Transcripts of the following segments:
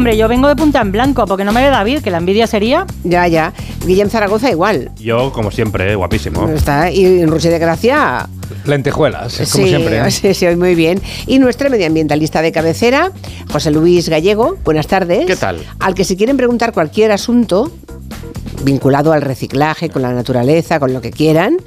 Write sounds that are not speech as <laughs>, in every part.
Hombre, yo vengo de punta en blanco, porque no me ve David, que la envidia sería. Ya, ya. Guillem Zaragoza igual. Yo, como siempre, eh, guapísimo. Está. Y en Rusia de Gracia. Lentejuelas, como sí, siempre. ¿eh? Sí, sí, hoy muy bien. Y nuestro medioambientalista de cabecera, José Luis Gallego. Buenas tardes. ¿Qué tal? Al que si quieren preguntar cualquier asunto vinculado al reciclaje, con la naturaleza, con lo que quieran,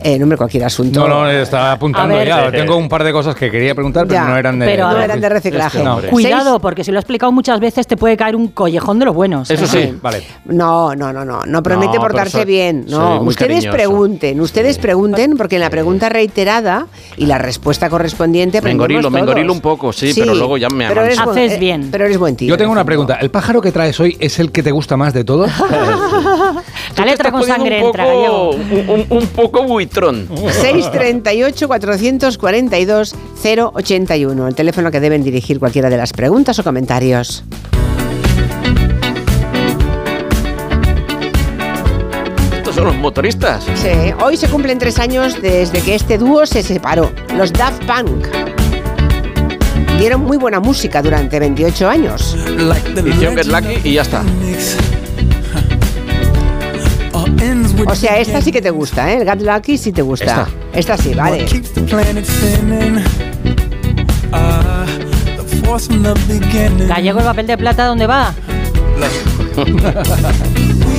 eh, no hombre, cualquier asunto. No, no, estaba apuntando ver. ya. Sí, sí. Tengo un par de cosas que quería preguntar, pero Ya, no eran de. pero a no ver. eran de reciclaje. No. Cuidado, porque si lo he explicado muchas veces, te puede caer un collejón de los buenos. Eso sí. Vale. No, no, no, no, no promete No, portarse soy- bien. No, ustedes cariñoso. pregunten, ustedes pregunten, porque en la pregunta reiterada y la respuesta correspondiente Me engorilo, me engorilo un poco, sí, pero luego ya me pero eres Haces eh, bien. Pero eres buen tío. Yo tengo una pregunta. ¿El pájaro que traes hoy es el que te gusta más de todos? <laughs> La letra con sangre un entra, un poco buitrón. 638 442 081, el teléfono que deben dirigir cualquiera de las preguntas o comentarios. Estos son los motoristas. Sí, hoy se cumplen tres años desde que este dúo se separó, los Daft Punk. Dieron muy buena música durante 28 años. Hicieron Get Lucky y ya está. O sea, esta sí que te gusta, ¿eh? El Get Lucky sí te gusta. Esta, sí, vale. Gallego, el papel de plata, ¿dónde va? <laughs>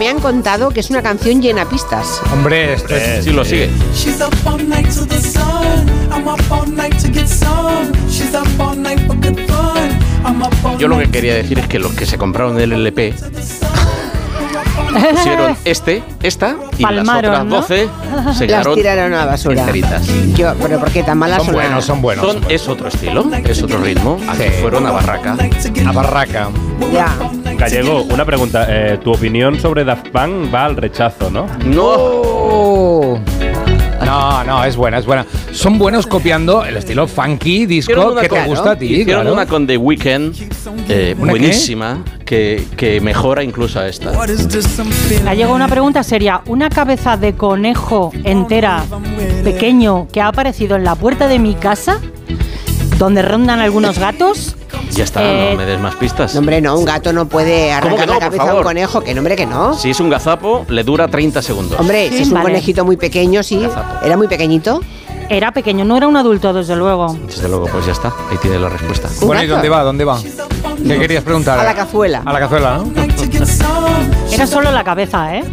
me han contado que es una canción llena pistas. Hombre, esto es. Sí, lo sigue. Yo lo que quería decir es que los que se compraron el LP pusieron este, esta y Palmaron, ¿no? las otras 12 se Las tiraron a la basura. enteritas. Yo, pero ¿por qué tan malas Son son buenos, son buenos. Son- son buenos. es otro estilo, es otro ritmo. Aquí Sí. fueron a Barraca. A barraca. Ya. Gallego, una pregunta. eh, tu opinión sobre Daft Punk va al rechazo, ¿no? No, Oh. No, no, es buena, es buena. Son buenos copiando el estilo funky, disco que te con- gusta a ti. Hicieron claro. una con The Weeknd eh, buenísima que, que mejora incluso a esta. Feeling? Gallego, una pregunta seria. ¿Una cabeza de conejo entera, pequeño, que ha aparecido en la puerta de mi casa, donde rondan algunos gatos? Ya está, Eh, no me des más pistas. No, hombre, no, un gato no puede arrancar no, la cabeza a un conejo, que nombre que no. Si es un gazapo, le dura 30 segundos. Hombre, Sí, si es un vale. conejito muy pequeño, sí. Gazapo. Era muy pequeñito. Era pequeño, no era un adulto, desde luego. Desde luego, pues ya está. Ahí tiene la respuesta. ¿Un Bueno, ¿y dónde va? ¿Dónde va? ¿Qué querías preguntar? A la cazuela. A la cazuela, ¿no? Era solo la cabeza, ¿eh?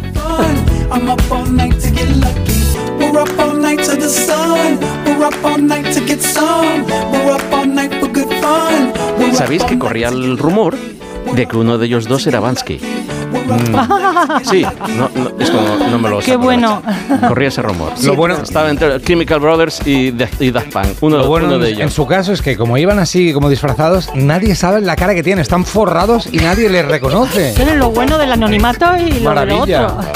¿Sabéis que corría el rumor de que uno de ellos dos era Bansky? Sí, no, no, es como, no me lo Qué bueno. Corría ese rumor. Lo bueno- Estaba entre Chemical Brothers y, y Daft Punk. Uno, Lo bueno uno de en- en ellos. su caso es que como iban así, como disfrazados, nadie sabe la cara que tienen. Están forrados y nadie les reconoce. <laughs> Es lo bueno del anonimato y lo de lo Maravilla. otro.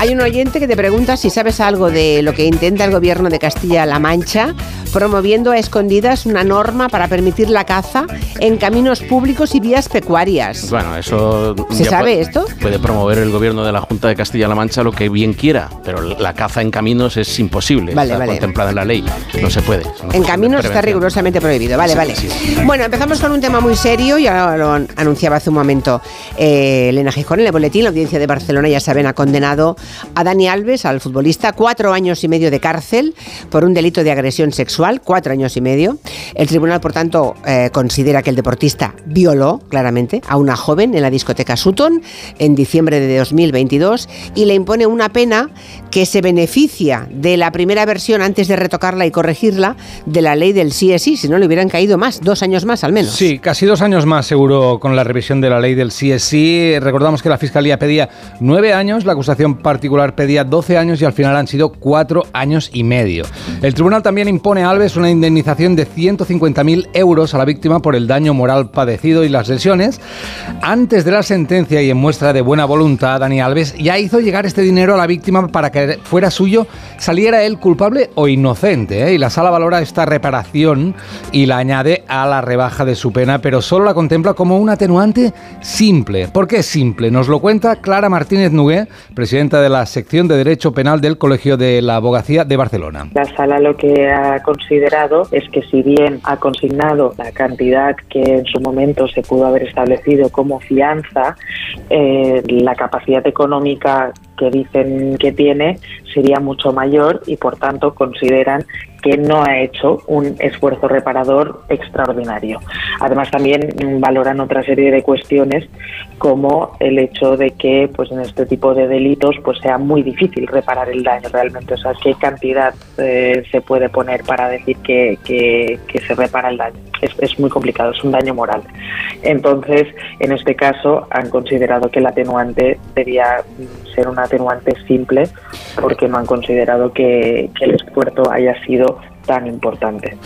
Hay un oyente que te pregunta si sabes algo de lo que intenta el gobierno de Castilla-La Mancha, promoviendo a escondidas una norma para permitir la caza en caminos públicos y vías pecuarias. Bueno, eso. ¿Se sabe puede- esto? Puede promover el gobierno de la Junta de Castilla-La Mancha lo que bien quiera, pero la caza en caminos es imposible. Vale, está vale. contemplada en la ley. No se puede. En caminos está rigurosamente prohibido. Vale, Sí, vale. sí. Bueno, empezamos con un tema muy serio, ya lo an- anunciaba hace un momento eh, Elena Gijón en el boletín. La audiencia de Barcelona, ya saben, ha condenado a Dani Alves, al futbolista, cuatro años y medio de cárcel por un delito de agresión sexual, cuatro años y medio. El tribunal, por tanto, eh, considera que el deportista violó claramente a una joven en la discoteca Sutton en diciembre de 2022 y le impone una pena que se beneficia de la primera versión antes de retocarla y corregirla de la ley del sí es sí, si no le hubieran caído más, dos años más al menos. Sí, casi dos años más seguro con la revisión de la ley del CSI. Recordamos que la Fiscalía pedía nueve años, la acusación particular pedía 12 años y al final han sido cuatro años y medio. El tribunal también impone a Alves una indemnización de 150.000 euros a la víctima por el daño moral padecido y las lesiones. Antes de la sentencia y en muestra de buena voluntad, Dani Alves ya hizo llegar este dinero a la víctima para que fuera, suyo, saliera él culpable o inocente. ¿eh? Y la sala valora esta reparación y la añade a la rebaja de su pena, pero solo la contempla como un atenuante simple. ¿Por qué simple? Nos lo cuenta Clara Martínez Nugué, presidenta de la sección de Derecho Penal del Colegio de la Abogacía de Barcelona. La sala lo que ha considerado es que si bien ha consignado la cantidad que en su momento se pudo haber establecido como fianza, eh, la capacidad económica que dicen que tiene sería mucho mayor y por tanto consideran que no ha hecho un esfuerzo reparador extraordinario. Además también valoran otra serie de cuestiones como el hecho de que pues en este tipo de delitos pues sea muy difícil reparar el daño realmente, o sea, qué cantidad eh, se puede poner para decir que, se repara el daño. Es, muy complicado, es un daño moral. Entonces, en este caso han considerado que el atenuante debía ser un atenuante simple porque no han considerado que el esfuerzo haya sido tan importante.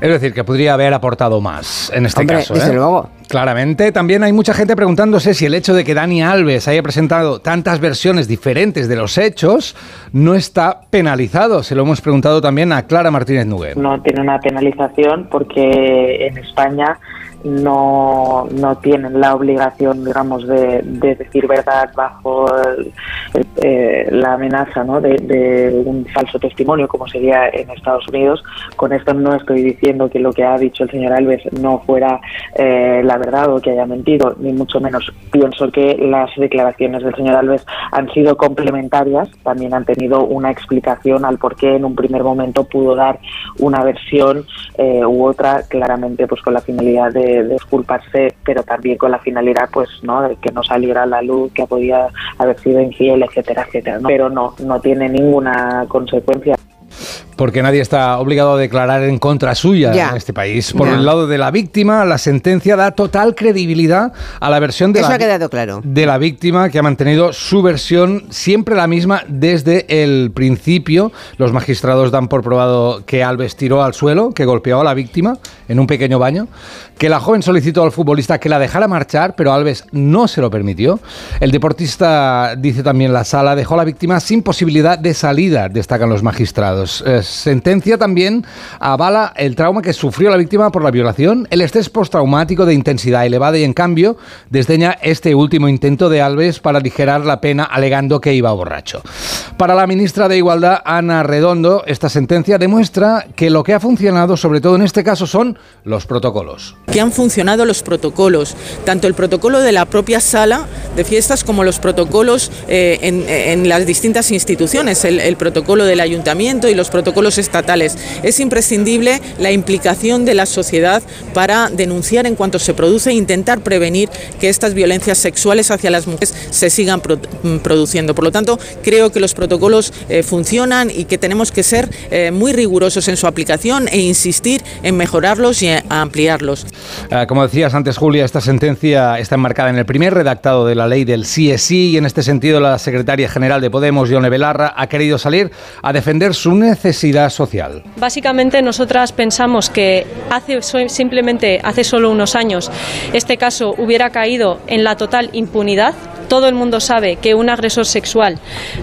Es decir, que podría haber aportado más en este Hombre, caso. desde ¿eh? luego. Claramente, también hay mucha gente preguntándose si el hecho de que Dani Alves haya presentado tantas versiones diferentes de los hechos no está penalizado. Se lo hemos preguntado también a Clara Martínez Nuguer. No tiene una penalización porque en España no, no tienen la obligación, digamos, de, de decir verdad bajo eh, la amenaza ¿no? de, de un falso testimonio, como sería en Estados Unidos. Con esto no estoy diciendo que lo que ha dicho el señor Alves no fuera eh, la verdad o que haya mentido, ni mucho menos. Pienso que las declaraciones del señor Alves han sido complementarias, también han tenido una explicación al por qué en un primer momento pudo dar una versión eh, u otra, claramente pues con la finalidad de, de pero también con la finalidad pues no de que no saliera la luz que podía haber sido infiel, etcétera, etcétera. Pero no, no tiene ninguna consecuencia. Porque nadie está obligado a declarar en contra suya Ya. en este país. Por Ya. el lado de la víctima, la sentencia da total credibilidad a la versión de Eso la ha quedado claro. de la víctima que ha mantenido su versión siempre la misma desde el principio. Los magistrados dan por probado que Alves tiró al suelo, que golpeó a la víctima en un pequeño baño, que la joven solicitó al futbolista que la dejara marchar, pero Alves no se lo permitió. El deportista, dice también la sala, dejó a la víctima sin posibilidad de salida, destacan los magistrados. Sentencia también avala el trauma que sufrió la víctima por la violación, el estrés postraumático de intensidad elevada y en cambio desdeña este último intento de Alves para aligerar la pena alegando que iba borracho. Para la ministra de Igualdad, Ana Redondo, esta sentencia demuestra que lo que ha funcionado, sobre todo en este caso, son los protocolos. que han funcionado los protocolos, tanto el protocolo de la propia sala de fiestas como los protocolos eh, en, las distintas instituciones, el protocolo del ayuntamiento y los protocolos estatales. Es imprescindible la implicación de la sociedad para denunciar en cuanto se produce e intentar prevenir que estas violencias sexuales hacia las mujeres se sigan mm, produciendo. Por lo tanto, creo que los protocolos eh, funcionan y que tenemos que ser eh, muy rigurosos en su aplicación e insistir en mejorarlos y ampliarlos. Eh, como decías antes, Julia, esta sentencia está enmarcada en el primer redactado de la ley del sí es sí y en este sentido la secretaria general de Podemos, Yone Belarra, ha querido salir a defender su necesidad social. Básicamente nosotras pensamos que hace simplemente hace solo unos años este caso hubiera caído en la total impunidad. Todo el mundo sabe que un agresor sexual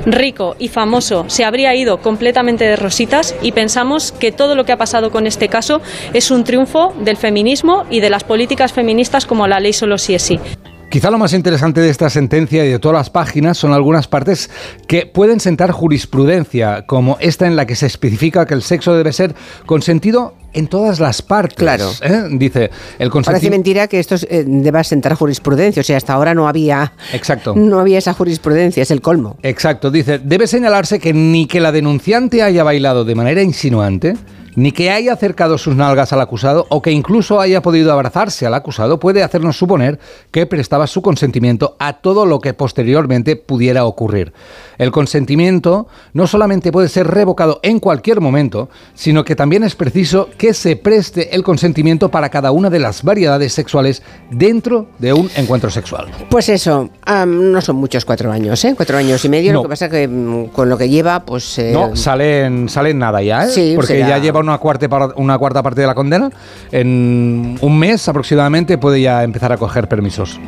rico y famoso se habría ido completamente de rositas y pensamos que todo lo que ha pasado con este caso es un triunfo del feminismo y de las políticas feministas como la ley solo sí es sí. Quizá lo más interesante de esta sentencia y de todas las páginas son algunas partes que pueden sentar jurisprudencia, como esta en la que se especifica que el sexo debe ser consentido en todas las partes. Claro. ¿eh? Dice, el Parece mentira que esto eh, deba sentar jurisprudencia. O sea, hasta ahora no había, Exacto. no había esa jurisprudencia, es el colmo. Exacto, dice, debe señalarse que ni que la denunciante haya bailado de manera insinuante, ni que haya acercado sus nalgas al acusado o que incluso haya podido abrazarse al acusado puede hacernos suponer que prestaba su consentimiento a todo lo que posteriormente pudiera ocurrir. El consentimiento no solamente puede ser revocado en cualquier momento, sino que también es preciso que se preste el consentimiento para cada una de las variedades sexuales dentro de un encuentro sexual. Pues eso, no son muchos cuatro años, ¿eh? Cuatro años y medio. No. Lo que pasa que mm, con lo que lleva, pues... eh, No, salen, salen nada ya, ¿eh? Sí, porque será- ya lleva una cuarta, una cuarta parte de la condena. En un mes aproximadamente puede ya empezar a coger permisos.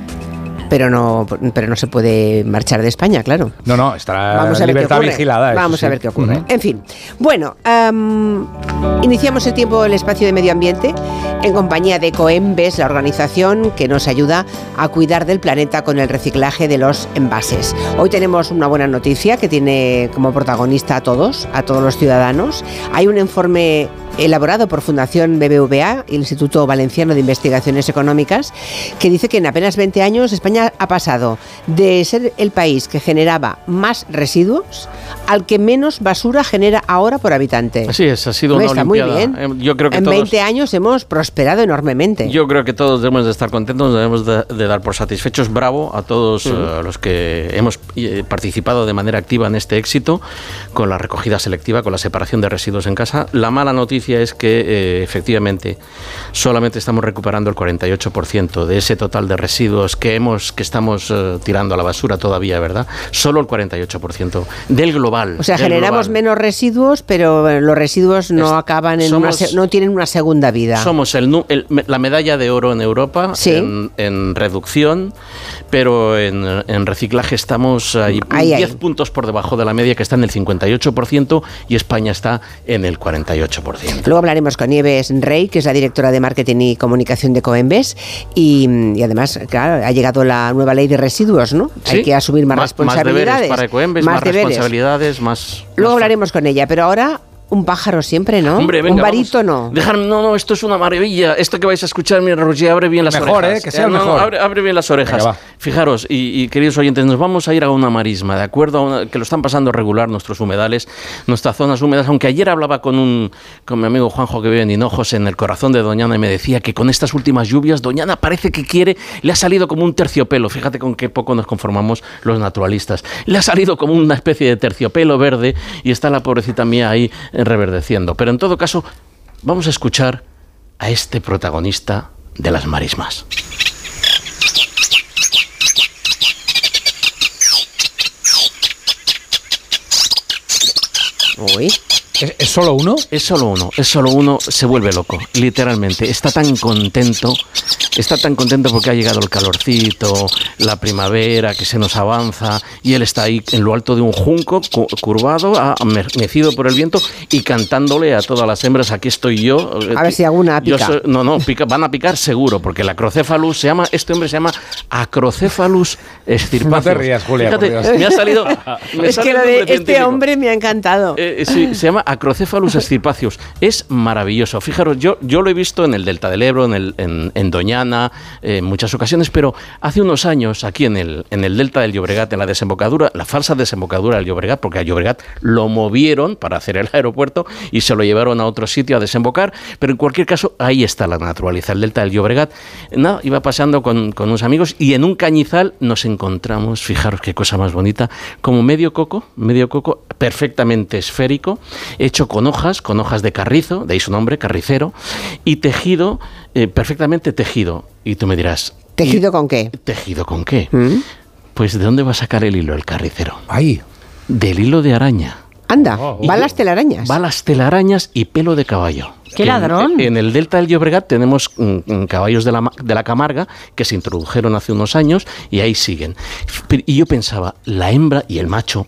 Pero no, pero no se puede marchar de España, claro. No, no, estará Vamos a ver libertad vigilada. Vamos sí. a ver qué ocurre. En fin, bueno, am, iniciamos el tiempo el espacio de medio ambiente en compañía de Coembes, la organización que nos ayuda a cuidar del planeta con el reciclaje de los envases. Hoy tenemos una buena noticia que tiene como protagonista a todos, a todos los ciudadanos. Hay un informe elaborado por Fundación BBVA, el Instituto Valenciano de Investigaciones Económicas, que dice que en apenas 20 años España ha pasado de ser el país que generaba más residuos al que menos basura genera ahora por habitante. Así es, ha sido una está muy olimpiada. bien. Eh, Yo creo que en todos, 20 años hemos prosperado enormemente. Yo creo que todos debemos de estar contentos, debemos de, de dar por satisfechos. Bravo a todos eh, los que hemos eh, participado de manera activa en este éxito, con la recogida selectiva, con la separación de residuos en casa. La mala noticia es que eh, efectivamente solamente estamos recuperando el 48% de ese total de residuos que hemos que estamos eh, tirando a la basura todavía, ¿verdad? Solo el 48% del global. o sea, generamos global. menos residuos, pero los residuos no Es- acaban en una somos- se- no tienen una segunda vida. Somos el, el- la medalla de oro en Europa Sí. en, en reducción, pero en, en reciclaje estamos ahí, Ahí, 10 ahí. puntos por debajo de la media, que está en el 58%, y España está en el 48%. Luego hablaremos con Nieves Rey, que es la directora de marketing y comunicación de Coembes, y, y además, claro, ha llegado la nueva ley de residuos, ¿no? Hay que asumir más, Más responsabilidades. deberes para Ecoembes, más, responsabilidades, más... Luego más- hablaremos con ella, pero ahora un pájaro siempre, ¿no? Hombre, venga, un barítono. Dejarme- no, no, esto es una maravilla. Esto que vais a escuchar, mira, Roger, abre bien las Mejor, orejas. ¿eh? Que sea el no, no, mejor. abre, abre bien las orejas. Venga. Fijaros, y, y queridos oyentes, nos vamos a ir a una marisma, ¿de acuerdo? A una- que lo están pasando regular nuestros humedales, nuestras zonas húmedas. Aunque ayer hablaba con un con mi amigo Juanjo que vive en Hinojos, en el corazón de Doñana, y me decía que con estas últimas lluvias, Doñana parece que quiere, le ha salido como un terciopelo. Fíjate con qué poco nos conformamos los naturalistas. Le ha salido como una especie de terciopelo verde y está la pobrecita mía ahí eh, reverdeciendo. Pero en todo caso, vamos a escuchar a este protagonista de las marismas. Uy, ¿Es, es solo uno? Es solo uno, es solo uno, se vuelve loco, literalmente. Está tan contento, está tan contento porque ha llegado el calorcito, la primavera que se nos avanza y él está ahí en lo alto de un junco, cu- curvado, a- me- mecido por el viento y cantándole a todas las hembras, aquí estoy yo. A ver si alguna Yo pica. soy- no, no, pica- van a picar seguro, porque el acrocephalus se llama, este hombre se llama acrocephalus extirpacius. No te rías, Julia, por Fíjate, Dios. me ha salido... <laughs> me es que lo de este hombre me ha encantado. Eh, sí, se llama Acrocephalus extirpacius. Es maravilloso. Fijaros, yo, yo lo he visto en el Delta del Ebro, en, el, Doñana, en muchas ocasiones, pero hace unos años, aquí en el, en el Delta del Llobregat, en la desembocadura, la falsa desembocadura del Llobregat, porque a Llobregat lo movieron para hacer el aeropuerto y se lo llevaron a otro sitio a desembocar, pero en cualquier caso, ahí está la naturaleza, el Delta del Llobregat. Nada, iba paseando con, con unos amigos y en un cañizal nos encontramos, fijaros qué cosa más bonita, como medio coco, medio coco perfectamente esférico, hecho con hojas, con hojas de carrizo, de ahí su nombre, carricero, y tejido, eh, perfectamente tejido. Y tú me dirás, ¿Tejido con qué? ¿tejido con qué? ¿Mm? Pues ¿de dónde va a sacar el hilo el carricero? Ay, Del hilo de araña. Anda, Oh, va las telarañas. Balas telarañas y pelo de caballo. ¡Qué Que en- ladrón! En, el delta del Llobregat tenemos mm, mm, caballos de la, de la Camarga que se introdujeron hace unos años y ahí siguen. Y yo pensaba, la hembra y el macho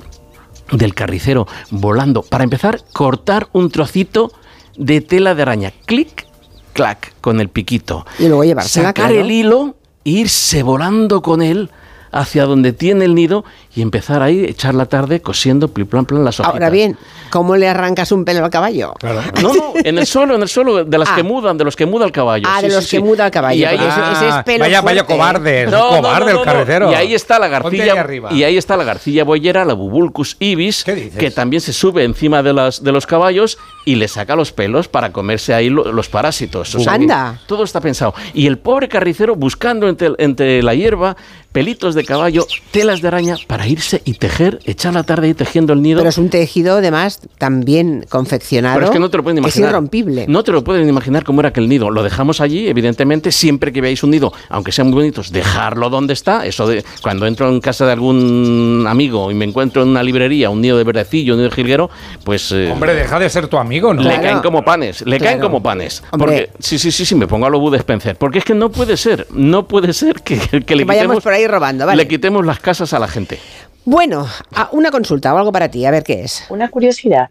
del carricero volando, para empezar, cortar un trocito de tela de araña. Clic, clac, con el piquito. Y luego llevársela, Sacar el hilo, e irse volando con él hacia donde tiene el nido y empezar ahí, echar la tarde cosiendo pli, plan, plan, las hojitas. Ahora bien, ¿cómo le arrancas un pelo al caballo? claro. No, no, en el suelo, en el suelo, de las Ah. que mudan, de los que muda el caballo. Ah, Sí, de los sí. que muda el caballo, Y ahí, porque ese- ese es pelo vaya, vaya cobarde, No, cobarde no, el carretero. Y ahí está la garcilla. Y ahí está la garcilla boyera, la Bubulcus ibis, ¿Qué dices? que también se sube encima de, las, de los caballos y le saca los pelos para comerse ahí lo- los parásitos. O sea Anda. Todo está pensado. Y el pobre carricero buscando entre, entre la hierba pelitos de caballo, telas de araña para para irse y tejer, echar la tarde ahí tejiendo el nido. Pero es un tejido, además, también confeccionado. Pero es que no te lo pueden imaginar. Es irrompible. No te lo pueden imaginar cómo era aquel nido. Lo dejamos allí, evidentemente, siempre que veáis un nido, aunque sean muy bonitos, dejarlo donde está. Eso de cuando entro en casa de algún amigo y me encuentro en una librería un nido de verdecillo, un nido de jilguero, pues eh, Hombre, deja de ser tu amigo, ¿no? le Claro. caen como panes, le caen como panes. Hombre. Porque sí, sí, sí, sí, me pongo a lo Bud Spencer, porque es que no puede ser, no puede ser que, que le Que vayamos quitemos por ahí robando, vale. le quitemos las casas a la gente. Bueno, a- una consulta o algo para ti, a ver qué es. Una curiosidad,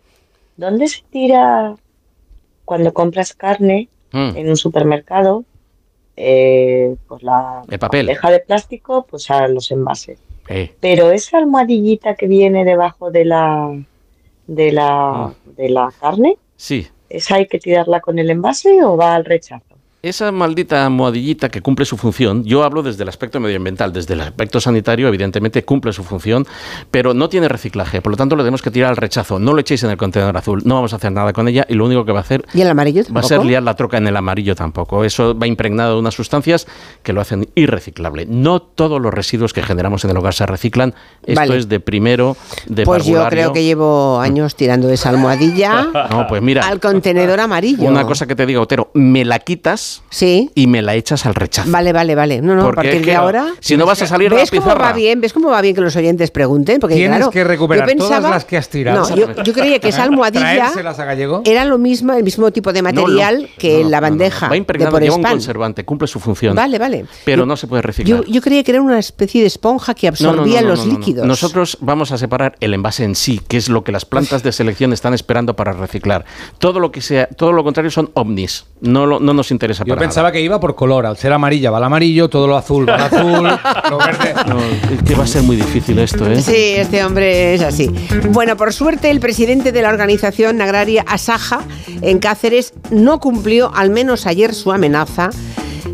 ¿dónde se tira cuando compras carne Mm. en un supermercado? eh, pues la El papel. bandeja de plástico, pues a los envases. Eh, Pero esa almohadillita que viene debajo de la de la de la carne, sí. ¿esa hay que tirarla con el envase o va al rechazo? Esa maldita almohadillita que cumple su función, yo hablo desde el aspecto medioambiental, desde el aspecto sanitario, evidentemente cumple su función, pero no tiene reciclaje, por lo tanto lo tenemos que tirar al rechazo. No lo echéis en el contenedor azul, no vamos a hacer nada con ella y lo único que va a hacer ¿Y el amarillo va a ser liar la troca en el amarillo tampoco. Eso va impregnado de unas sustancias que lo hacen irreciclable. No todos los residuos que generamos en el hogar se reciclan. Esto Vale. es de primero, de Pues yo creo que llevo años tirando esa almohadilla <laughs> No, pues mira, al contenedor amarillo. una cosa que te digo, Otero, me la quitas Sí. y me la echas al rechazo. Vale, vale, vale. No, no, a Porque partir es que de ahora. Si no vas a salir a la ¿Ves cómo va bien? ¿Ves cómo va bien que los oyentes pregunten? Porque Tienes claro, que recuperar yo pensaba, todas las que has tirado. No, yo, yo creía que esa <laughs> almohadilla a era lo mismo, el mismo tipo de material no, que no, no, la no, no. bandeja Va impregnado, lleva un conservante, cumple su función. Vale, vale. Pero Yo- no se puede reciclar. Yo, yo creía que era una especie de esponja que No, no, no, absorbía no, los no, no. líquidos. Nosotros vamos a separar el envase en sí, que es lo que las plantas de selección están esperando para reciclar. Todo lo que sea, todo lo contrario son ovnis. No, lo- no nos interesa Yo pensaba que iba por color. Al ser amarilla va al amarillo, todo lo azul va al azul, lo verde. <laughs> No, es que va a ser muy difícil esto, ¿eh? Sí, este hombre es así. Bueno, por suerte el presidente de la organización agraria Asaja en Cáceres no cumplió, al menos ayer, su amenaza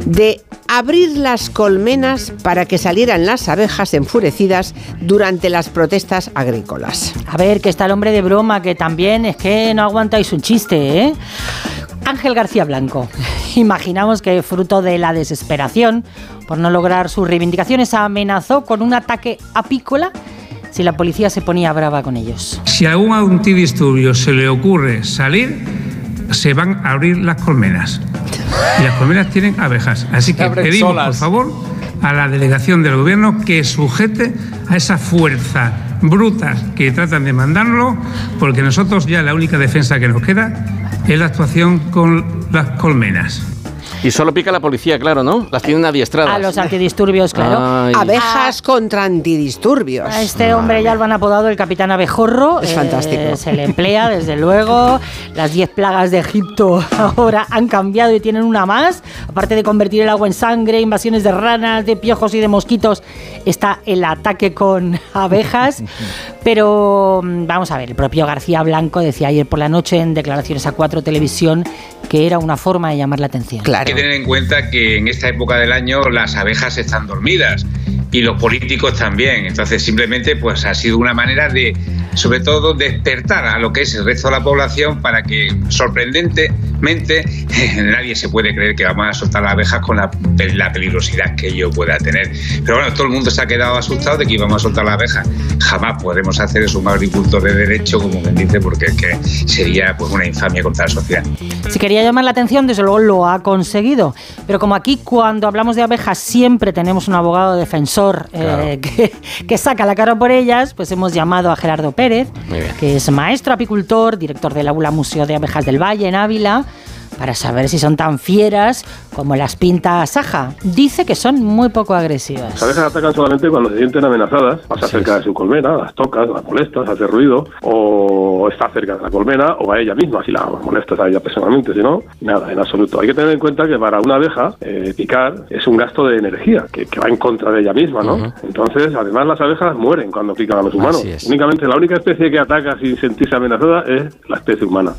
de abrir las colmenas para que salieran las abejas enfurecidas durante las protestas agrícolas. A ver, que está el hombre de broma, que también es que no aguantáis un chiste, ¿eh? Ángel García Blanco. <laughs> Imaginamos que fruto de la desesperación por no lograr sus reivindicaciones amenazó con un ataque apícola si la policía se ponía brava con ellos. Si a algún antidisturbio se le ocurre salir, se van a abrir las colmenas. Y las colmenas tienen abejas. Así que pedimos, solas. por favor, a la delegación del gobierno que sujete a esa fuerza brutas que tratan de mandarlo, porque nosotros ya la única defensa que nos queda es la actuación con las colmenas. Y solo pica la policía, claro, ¿no? Las tienen adiestradas. A los antidisturbios, claro. Ay. Abejas contra antidisturbios. A este hombre ya lo han apodado el capitán abejorro. Es eh, fantástico. Se le emplea, desde luego. Las 10 plagas de Egipto <laughs> ahora han cambiado y tienen una más. Aparte de convertir el agua en sangre, invasiones de ranas, de piojos y de mosquitos, está el ataque con <laughs> abejas. Pero mm, vamos a ver, el propio García Blanco decía ayer por la noche en declaraciones a Cuatro Televisión que era una forma de llamar la atención. Claro. Hay que tener en cuenta que en esta época del año las abejas están dormidas y los políticos también. Entonces simplemente pues ha sido una manera de, sobre todo, despertar a lo que es el resto de la población para que sorprendentemente <laughs> nadie se puede creer que vamos a soltar las abejas con la, la peligrosidad que ello pueda tener. Pero bueno, todo el mundo se ha quedado asustado de que íbamos a soltar las abejas. Jamás podremos hacer eso un agricultor de derecho, como quien dice, porque es que sería pues una infamia contra la sociedad. Si quería llamar la atención, desde luego lo ha conseguido. Pero como aquí cuando hablamos de abejas siempre tenemos un abogado defensor eh, <laughs> que, que saca la cara por ellas, pues hemos llamado a Gerardo Pérez, que es maestro apicultor, director del Aula Museo de Abejas del Valle en Ávila, para saber si son tan fieras como las pinta Saja. Dice que son muy poco agresivas. Las abejas atacan solamente cuando se sienten amenazadas, pasa cerca de su colmena, las tocas, las molestas, hace ruido, o está cerca de la colmena, o a ella misma, si la molestas a ella personalmente, si no, nada, en absoluto. Hay que tener en cuenta que para una abeja eh, picar es un gasto de energía que, que va en contra de ella misma, ¿no? Entonces, además las abejas mueren cuando pican a los humanos. Únicamente la única especie que ataca sin sentirse amenazada es la especie humana.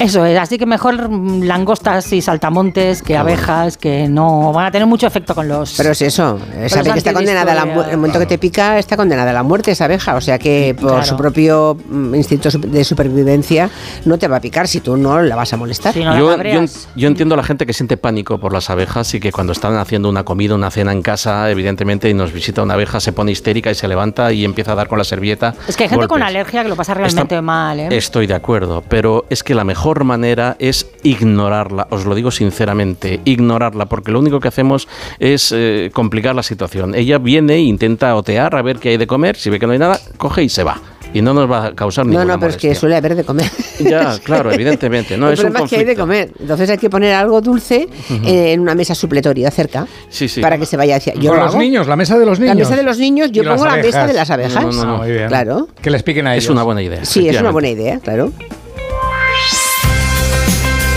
Eso es, así que mejor mm, langostas y saltamontes que abejas. Que no van a tener mucho efecto con los. Pero es eso, sabe que está condenada a la muerte. El momento que te pica está condenada a la muerte esa abeja. O sea que por Claro. su propio mm, instinto de supervivencia no te va a picar si tú no la vas a molestar. yo, yo, yo entiendo a la gente que siente pánico por las abejas y que cuando están haciendo una comida, una cena en casa, evidentemente, y nos visita una abeja, se pone histérica y se levanta y empieza a dar con la servilleta. Es que hay gente con golpes. alergia que lo pasa realmente mal, ¿eh? Estoy de acuerdo, pero es que la mejor manera es ignorarla, os lo digo sinceramente, ignorarla, porque lo único que hacemos es eh, complicar la situación. Ella viene e intenta otear a ver qué hay de comer, si ve que no hay nada, coge y se va. Y no nos va a causar No, ninguna no, pero es que suele haber de comer. Ya, <laughs> claro, evidentemente. No, el es un problema es que hay de comer. Entonces hay que poner algo dulce eh, en una mesa supletoria cerca Sí, sí. para que se vaya hacia. Yo Con lo los hago. niños, la mesa de los La niños. mesa de los niños, yo pongo la mesa de las abejas. No, no, no, muy bien. Claro. Que les piquen a ellos. Es una buena idea. Sí, es una buena idea, claro.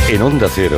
En Onda Cero,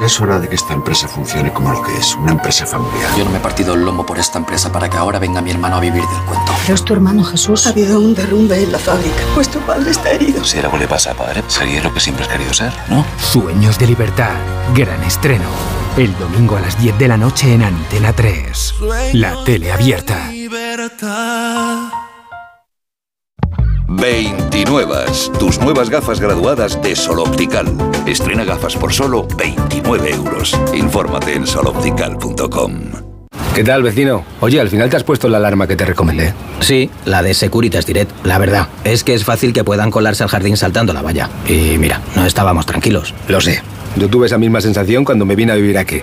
Es hora de que esta empresa funcione como lo que es, una empresa familiar. Yo no me he partido el lomo por esta empresa para que ahora venga mi hermano a vivir del cuento. Pero es tu hermano Jesús. Ha habido un derrumbe en la fábrica. Pues tu padre está herido. Si algo le pasa a padre, sería lo que siempre has querido ser, ¿no? Sueños de libertad. Gran estreno. El domingo a las 10 de la noche en Antena 3. La tele abierta. 29. Tus nuevas gafas graduadas de Sol Optical. Estrena gafas por solo 29 euros. Infórmate en soloptical.com. ¿Qué tal, vecino? Oye, al final te has puesto la alarma que te recomendé. Sí, la de Securitas Direct. La verdad, es que es fácil que puedan colarse al jardín saltando la valla. Y mira, no estábamos tranquilos. Lo sé. Yo tuve esa misma sensación cuando me vine a vivir aquí.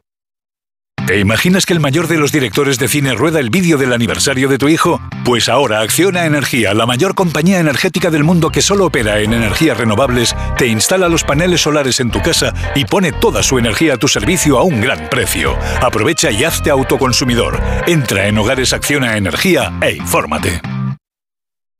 ¿Te imaginas que el mayor de los directores de cine rueda el vídeo del aniversario de tu hijo? Pues ahora Acciona Energía, la mayor compañía energética del mundo que solo opera en energías renovables, te instala los paneles solares en tu casa y pone toda su energía a tu servicio a un gran precio. Aprovecha y hazte autoconsumidor. Entra en Hogares Acciona Energía e infórmate.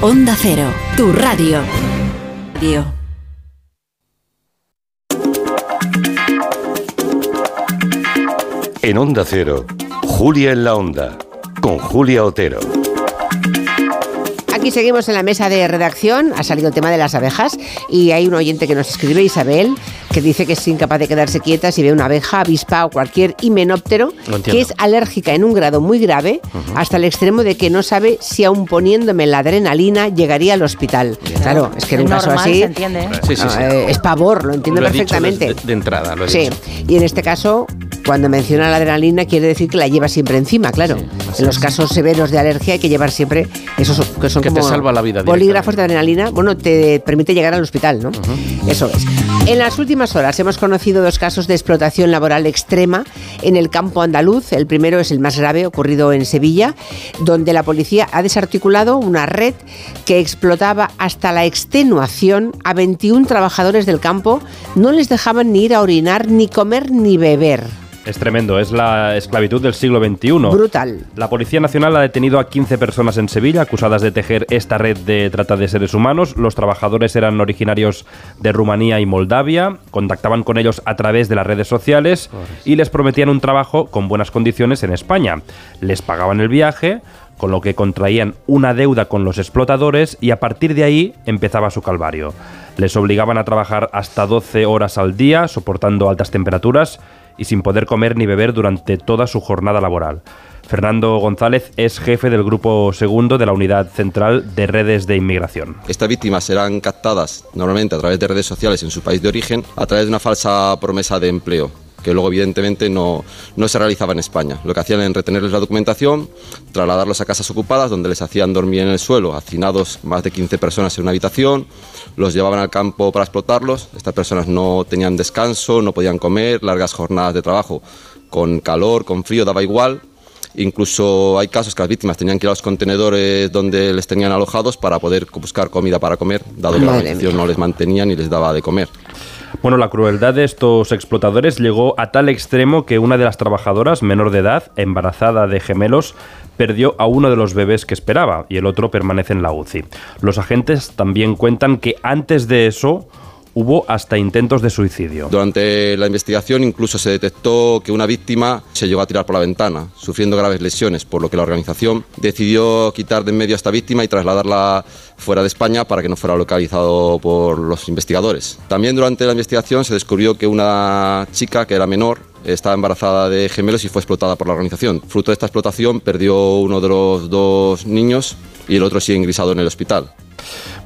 Onda Cero, tu radio. Radio. En Onda Cero, Julia en la Onda, con Julia Otero. Aquí seguimos en la mesa de redacción, ha salido el tema de las abejas y hay un oyente que nos escribe, Isabel, que dice que es incapaz de quedarse quieta si ve una abeja, avispa o cualquier himenóptero entiendo. que es alérgica en un grado muy grave, hasta el extremo de que no sabe si aún poniéndome la adrenalina llegaría al hospital. Claro, es que en un caso Normal, así se entiende. Sí, sí, sí. eh, es pavor, lo entiendo Lo perfectamente. de, de entrada, lo he Sí, dicho. y en este caso, cuando menciona la adrenalina, quiere decir que la lleva siempre encima, claro. en los casos severos de alergia hay que llevar siempre esos que son Que te salva la vida bolígrafos de adrenalina. Bueno, te permite llegar al hospital, ¿no? Eso es. En las últimas horas hemos conocido dos casos de explotación laboral extrema en el campo andaluz. El primero es el más grave, ocurrido en Sevilla, donde la policía ha desarticulado una red que explotaba hasta la extenuación a 21 trabajadores del campo. No les dejaban ni ir a orinar, ni comer, ni beber. Es tremendo, es la esclavitud del siglo XXI. Brutal. La Policía Nacional ha detenido a 15 personas en Sevilla acusadas de tejer esta red de trata de seres humanos. Los trabajadores eran originarios de Rumanía y Moldavia, contactaban con ellos a través de las redes sociales y les prometían un trabajo con buenas condiciones en España. Les pagaban el viaje, con lo que contraían una deuda con los explotadores y a partir de ahí empezaba su calvario. Les obligaban a trabajar hasta 12 horas al día, soportando altas temperaturas y sin poder comer ni beber durante toda su jornada laboral. Fernando González es jefe del grupo segundo de la unidad central de redes de inmigración. Estas víctimas serán captadas normalmente a través de redes sociales en su país de origen a través de una falsa promesa de empleo que luego evidentemente no, no se realizaba en España. Lo que hacían era retenerles la documentación, trasladarlos a casas ocupadas donde les hacían dormir en el suelo, hacinados más de 15 personas en una habitación, los llevaban al campo para explotarlos, estas personas no tenían descanso, no podían comer, largas jornadas de trabajo, con calor, con frío, daba igual. Incluso hay casos que las víctimas tenían que ir a los contenedores donde les tenían alojados para poder buscar comida para comer, dado que la organización no les mantenía ni les daba de comer. Bueno, la crueldad de estos explotadores llegó a tal extremo que una de las trabajadoras, menor de edad, embarazada de gemelos, perdió a uno de los bebés que esperaba y el otro permanece en la UCI. Los agentes también cuentan que antes de eso hubo hasta intentos de suicidio. Durante la investigación incluso se detectó que una víctima se llegó a tirar por la ventana, sufriendo graves lesiones, por lo que la organización decidió quitar de en medio a esta víctima y trasladarla fuera de España para que no fuera localizado por los investigadores. También durante la investigación se descubrió que una chica que era menor estaba embarazada de gemelos y fue explotada por la organización. Fruto de esta explotación perdió uno de los dos niños y el otro sigue ingresado en el hospital.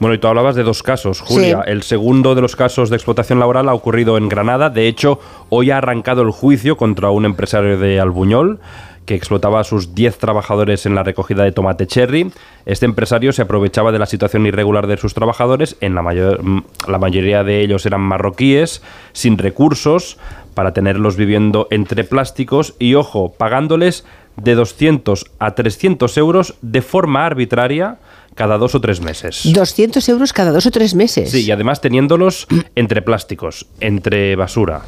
Bueno, y tú hablabas de dos casos, Julia. Sí. El segundo de los casos de explotación laboral ha ocurrido en Granada. De hecho, hoy ha arrancado el juicio contra un empresario de Albuñol que explotaba a sus 10 trabajadores en la recogida de tomate cherry. Este empresario se aprovechaba de la situación irregular de sus trabajadores, en la, mayor- mm, la mayoría de ellos eran marroquíes, sin recursos, para tenerlos viviendo entre plásticos y, ojo, pagándoles de 200 a 300 euros de forma arbitraria cada dos o tres meses. 200 euros cada dos o tres meses. Sí, y además teniéndolos entre plásticos, entre basura.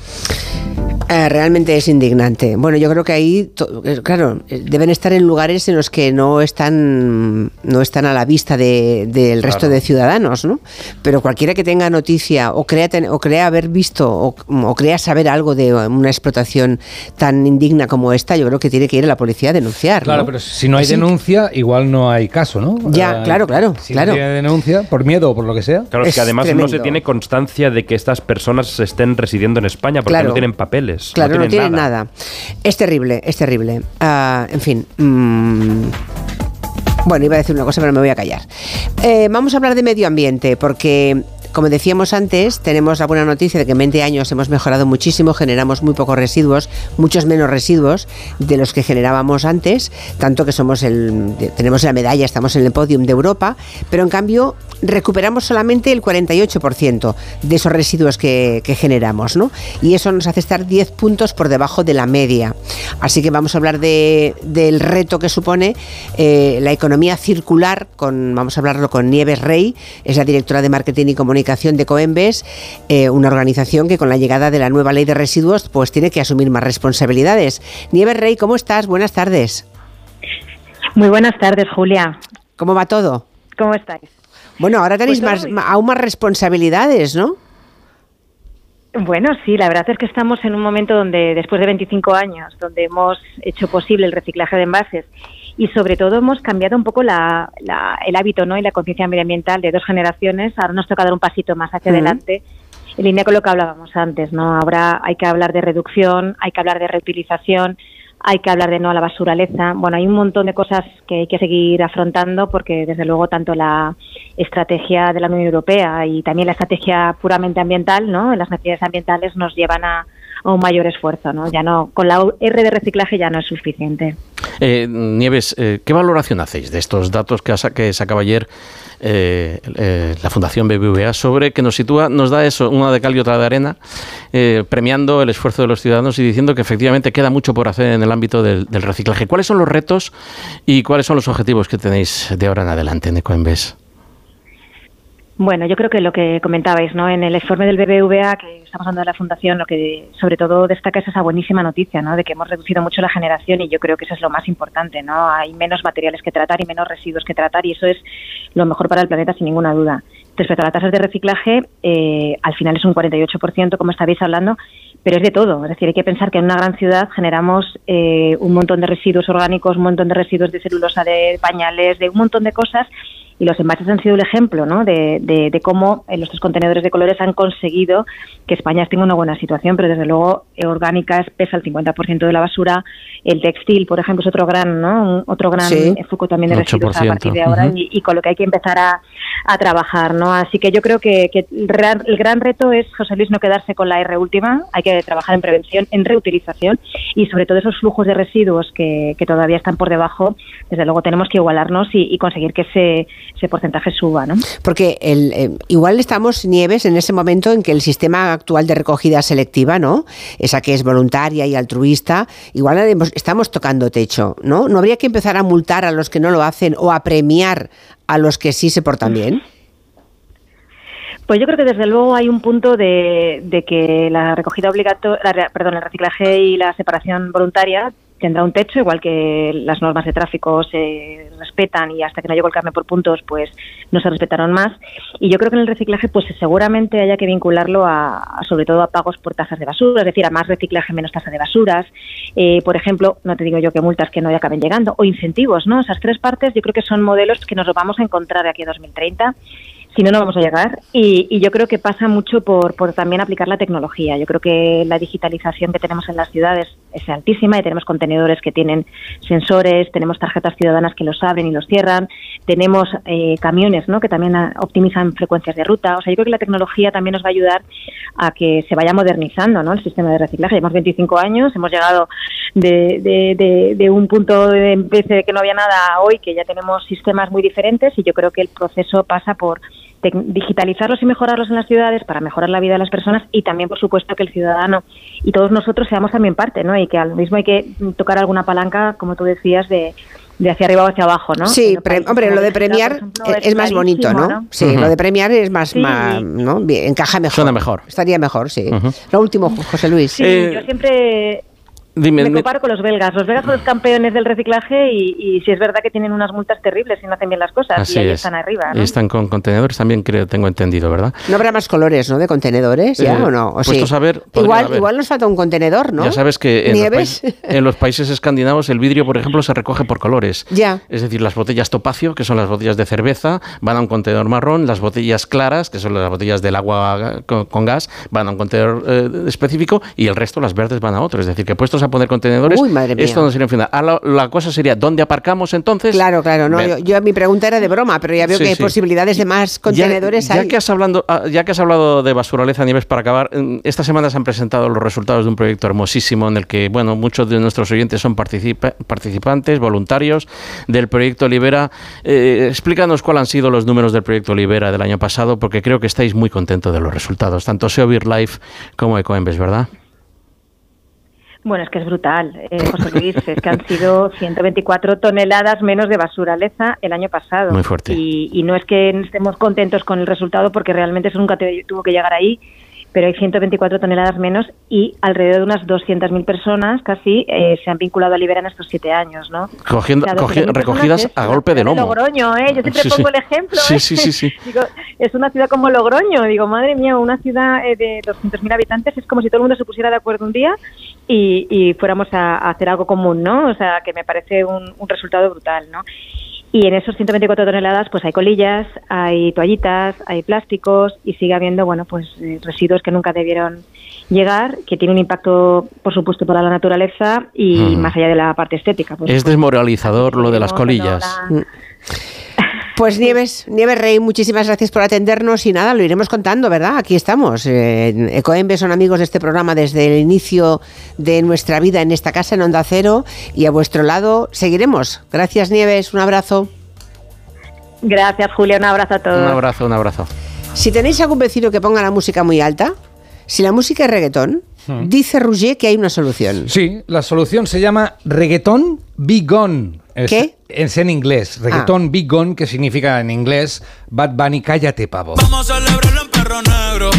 Eh, realmente es indignante. Bueno, yo creo que ahí, eh, claro, eh, deben estar en lugares en los que no están, no están a la vista de- del resto Claro. de ciudadanos, ¿no? Pero cualquiera que tenga noticia o crea, ten- o crea haber visto o, o crea saber algo de una explotación tan indigna como esta, yo creo que tiene que ir a la policía a denunciar. Claro, ¿no? pero si no hay denuncia, igual no hay caso, ¿no? Ya, Eh, claro, claro, Si claro. tiene denuncia, por miedo o por lo que sea. Claro, es, que además no se tiene constancia de que estas personas estén residiendo en España porque Claro. no tienen papeles. Claro, no tienen, nada. nada. Es terrible, es terrible. Ah, en fin. mm, bueno, iba a decir una cosa, pero me voy a callar. Eh, vamos a hablar de medio ambiente, porque, como decíamos antes, tenemos la buena noticia de que en 20 años hemos mejorado muchísimo, generamos muy pocos residuos, muchos menos residuos de los que generábamos antes, tanto que somos el, tenemos la medalla, estamos en el podium de Europa, pero en cambio recuperamos solamente el 48% de esos residuos que, generamos, ¿no? Y eso nos hace estar 10 puntos por debajo de la media. Así que vamos a hablar de- del reto que supone eh, la economía circular, vamos a hablarlo con Nieves Rey, es la directora de Marketing y Comunicación de Coembes, eh, una organización que con la llegada de la nueva ley de residuos pues tiene que asumir más responsabilidades. Nieves Rey, ¿cómo estás? Buenas tardes. Muy buenas tardes, Julia. ¿Cómo va todo? ¿Cómo estáis? Bueno, ahora tenéis Pues más, aún más responsabilidades, ¿no? Bueno, sí, la verdad es que estamos en un momento donde, después de 25 años, donde hemos hecho posible el reciclaje de envases y sobre todo hemos cambiado un poco la- la- el hábito ¿no? y la conciencia medioambiental de dos generaciones. Ahora nos toca dar un pasito más hacia adelante en línea con lo que hablábamos antes. ¿no? Ahora hay que hablar de reducción, hay que hablar de reutilización, hay que hablar de no a la basuraleza. Bueno, hay un montón de cosas que hay que seguir afrontando porque, desde luego, tanto la estrategia de la Unión Europea y también la estrategia puramente ambiental, ¿no? Las necesidades ambientales nos llevan a, a un mayor esfuerzo, ¿no? Ya no, con la R de reciclaje ya no es suficiente. Eh, Nieves, eh, ¿qué valoración hacéis de estos datos que, que sacaba ayer eh, eh, la Fundación BBVA sobre que nos sitúa, nos da eso, una de cal y otra de arena, premiando el esfuerzo de los ciudadanos y diciendo que efectivamente queda mucho por hacer en el ámbito del, del reciclaje? ¿Cuáles son los retos y cuáles son los objetivos que tenéis de ahora en adelante en Ecoembes? Bueno, yo creo que lo que comentabais, ¿no? En el informe del BBVA que estamos hablando de la fundación, lo que sobre todo destaca es esa buenísima noticia, ¿no? De que hemos reducido mucho la generación y yo creo que eso es lo más importante, ¿no? Hay menos materiales que tratar y menos residuos que tratar y eso es lo mejor para el planeta sin ninguna duda. Respecto a las tasas de reciclaje, eh, al final es un 48%, como estabais hablando, pero es de todo. Es decir, hay que pensar que en una gran ciudad generamos eh, un montón de residuos orgánicos, un montón de residuos de celulosa, de pañales, de un montón de cosas y los envases han sido el ejemplo ¿no? de, de, cómo en los tres contenedores de colores han conseguido que España tenga una buena situación, pero desde luego eh, orgánica pesa el 50% de la basura, el textil, por ejemplo, es otro gran ¿no? otro gran foco también de residuos a partir de ahora y, con lo que hay que empezar a, a trabajar. ¿no? Así que yo creo que, que, el gran reto es, José Luis, no quedarse con la R última, hay que trabajar en prevención, en reutilización y sobre todo esos flujos de residuos que, que todavía están por debajo, desde luego tenemos que igualarnos y, y conseguir que se ese porcentaje suba. ¿no? Porque el, eh, igual estamos, Nieves, en ese momento en que el sistema actual de recogida selectiva, ¿no? esa que es voluntaria y altruista, igual estamos tocando techo. ¿no? ¿No habría que empezar a multar a los que no lo hacen o a premiar a los que sí se portan bien? Pues yo creo que desde luego hay un punto de, de que la recogida obligatoria, perdón, el reciclaje y la separación voluntaria tendrá un techo, igual que las normas de tráfico se respetan y hasta que no llegó el carne por puntos, pues no se respetaron más. Y yo creo que en el reciclaje, pues seguramente haya que vincularlo a, sobre todo a pagos por tasas de basura, es decir, a más reciclaje, menos tasa de basuras. Eh, por ejemplo, no te digo yo que multas que no acaben llegando, o incentivos, ¿no? Esas tres partes yo creo que son modelos que nos vamos a encontrar de aquí a 2030 si no, no vamos a llegar. Y, yo creo que pasa mucho por, por, también aplicar la tecnología. Yo creo que la digitalización que tenemos en las ciudades es altísima y tenemos contenedores que tienen sensores, tenemos tarjetas ciudadanas que los abren y los cierran, tenemos eh, camiones ¿no? que también optimizan frecuencias de ruta. O sea, yo creo que la tecnología también nos va a ayudar a que se vaya modernizando ¿no? el sistema de reciclaje. Llevamos 25 años, hemos llegado de, de, de, un punto de, de que no había nada hoy, que ya tenemos sistemas muy diferentes y yo creo que el proceso pasa por digitalizarlos y mejorarlos en las ciudades para mejorar la vida de las personas y también, por supuesto, que el ciudadano y todos nosotros seamos también parte, ¿no? Y que al mismo hay que tocar alguna palanca, como tú decías, de, de hacia arriba o hacia abajo, ¿no? Sí, hombre, lo de premiar es, más bonito, ¿no? Sí, lo de premiar es más, ¿no? encaja mejor. Suena mejor. Estaría mejor, sí. Lo último, José Luis. Sí, eh, yo siempre me comparo con los belgas. Los belgas son los campeones del reciclaje y, y si es verdad que tienen unas multas terribles si no hacen bien las cosas y ahí están arriba. ¿no? Y están con contenedores también, creo, tengo entendido, ¿verdad? No habrá más colores, ¿no? De contenedores, ¿ya eh, o no? O sí. saber, igual, igual nos falta un contenedor, ¿no? Ya sabes que en los, en los, países escandinavos el vidrio, por ejemplo, se recoge por colores. Ya. Es decir, las botellas topacio, que son las botellas de cerveza, van a un contenedor marrón, las botellas claras, que son las botellas del agua con, gas, van a un contenedor eh, específico y el resto, las verdes, van a otro. Es decir, que puestos a poner contenedores esto no sería un final. La, cosa sería, ¿dónde aparcamos entonces? Claro, claro. No, yo, mi pregunta era de broma, pero ya veo que hay posibilidades de más contenedores. Ya, Que has hablando, ah, ya que has hablado de Basuraleza Nieves, para acabar, esta semana se han presentado los resultados de un proyecto hermosísimo en el que, bueno, muchos de nuestros oyentes son participantes, voluntarios del proyecto Libera. Eh, explícanos cuáles han sido los números del proyecto Libera del año pasado, porque creo que estáis muy contentos de los resultados, tanto SEO Life como Ecoembes, ¿verdad? Bueno, es que es brutal, eh, <laughs> José Luis. es que han sido 124 toneladas menos de basura leza el año pasado. Muy fuerte. Y, y, no es que estemos contentos con el resultado, porque realmente eso nunca tuvo que llegar ahí pero hay 124 toneladas menos y alrededor de unas 200.000 personas casi eh, se han vinculado a Libera en estos siete años, ¿no? Cogiendo, recogidas a golpe de lomo. Logroño, ¿eh? Yo siempre pongo el ejemplo. Sí, ¿eh? sí, sí, sí. <laughs> Digo, es una ciudad como Logroño. Digo, madre mía, una ciudad eh, de 200.000 habitantes es como si todo el mundo se pusiera de acuerdo un día y, y fuéramos a, hacer algo común, ¿no? O sea, que me parece un, un resultado brutal, ¿no? Y en esos 124 toneladas, pues hay colillas, hay toallitas, hay plásticos y sigue habiendo, bueno, pues eh, residuos que nunca debieron llegar, que tienen un impacto, por supuesto, para la naturaleza y más allá de la parte estética. es desmoralizador lo de las colillas. Pues Nieves, Nieves Rey, muchísimas gracias por atendernos y nada, lo iremos contando, ¿verdad? Aquí estamos. Eh, Ecoembe son amigos de este programa desde el inicio de nuestra vida en esta casa en Onda Cero y a vuestro lado seguiremos. Gracias Nieves, un abrazo. Gracias Julia, un abrazo a todos. Un abrazo, un abrazo. Si tenéis algún vecino que ponga la música muy alta, si la música es reggaetón, hmm. dice Rouget que hay una solución. Sí, la solución se llama reggaetón Be Gone Es, ¿Qué? Es en inglés. Reggaetón Big Gun, que significa en inglés Bad Bunny, cállate, pavo. Vamos a celebrarlo en perro negro.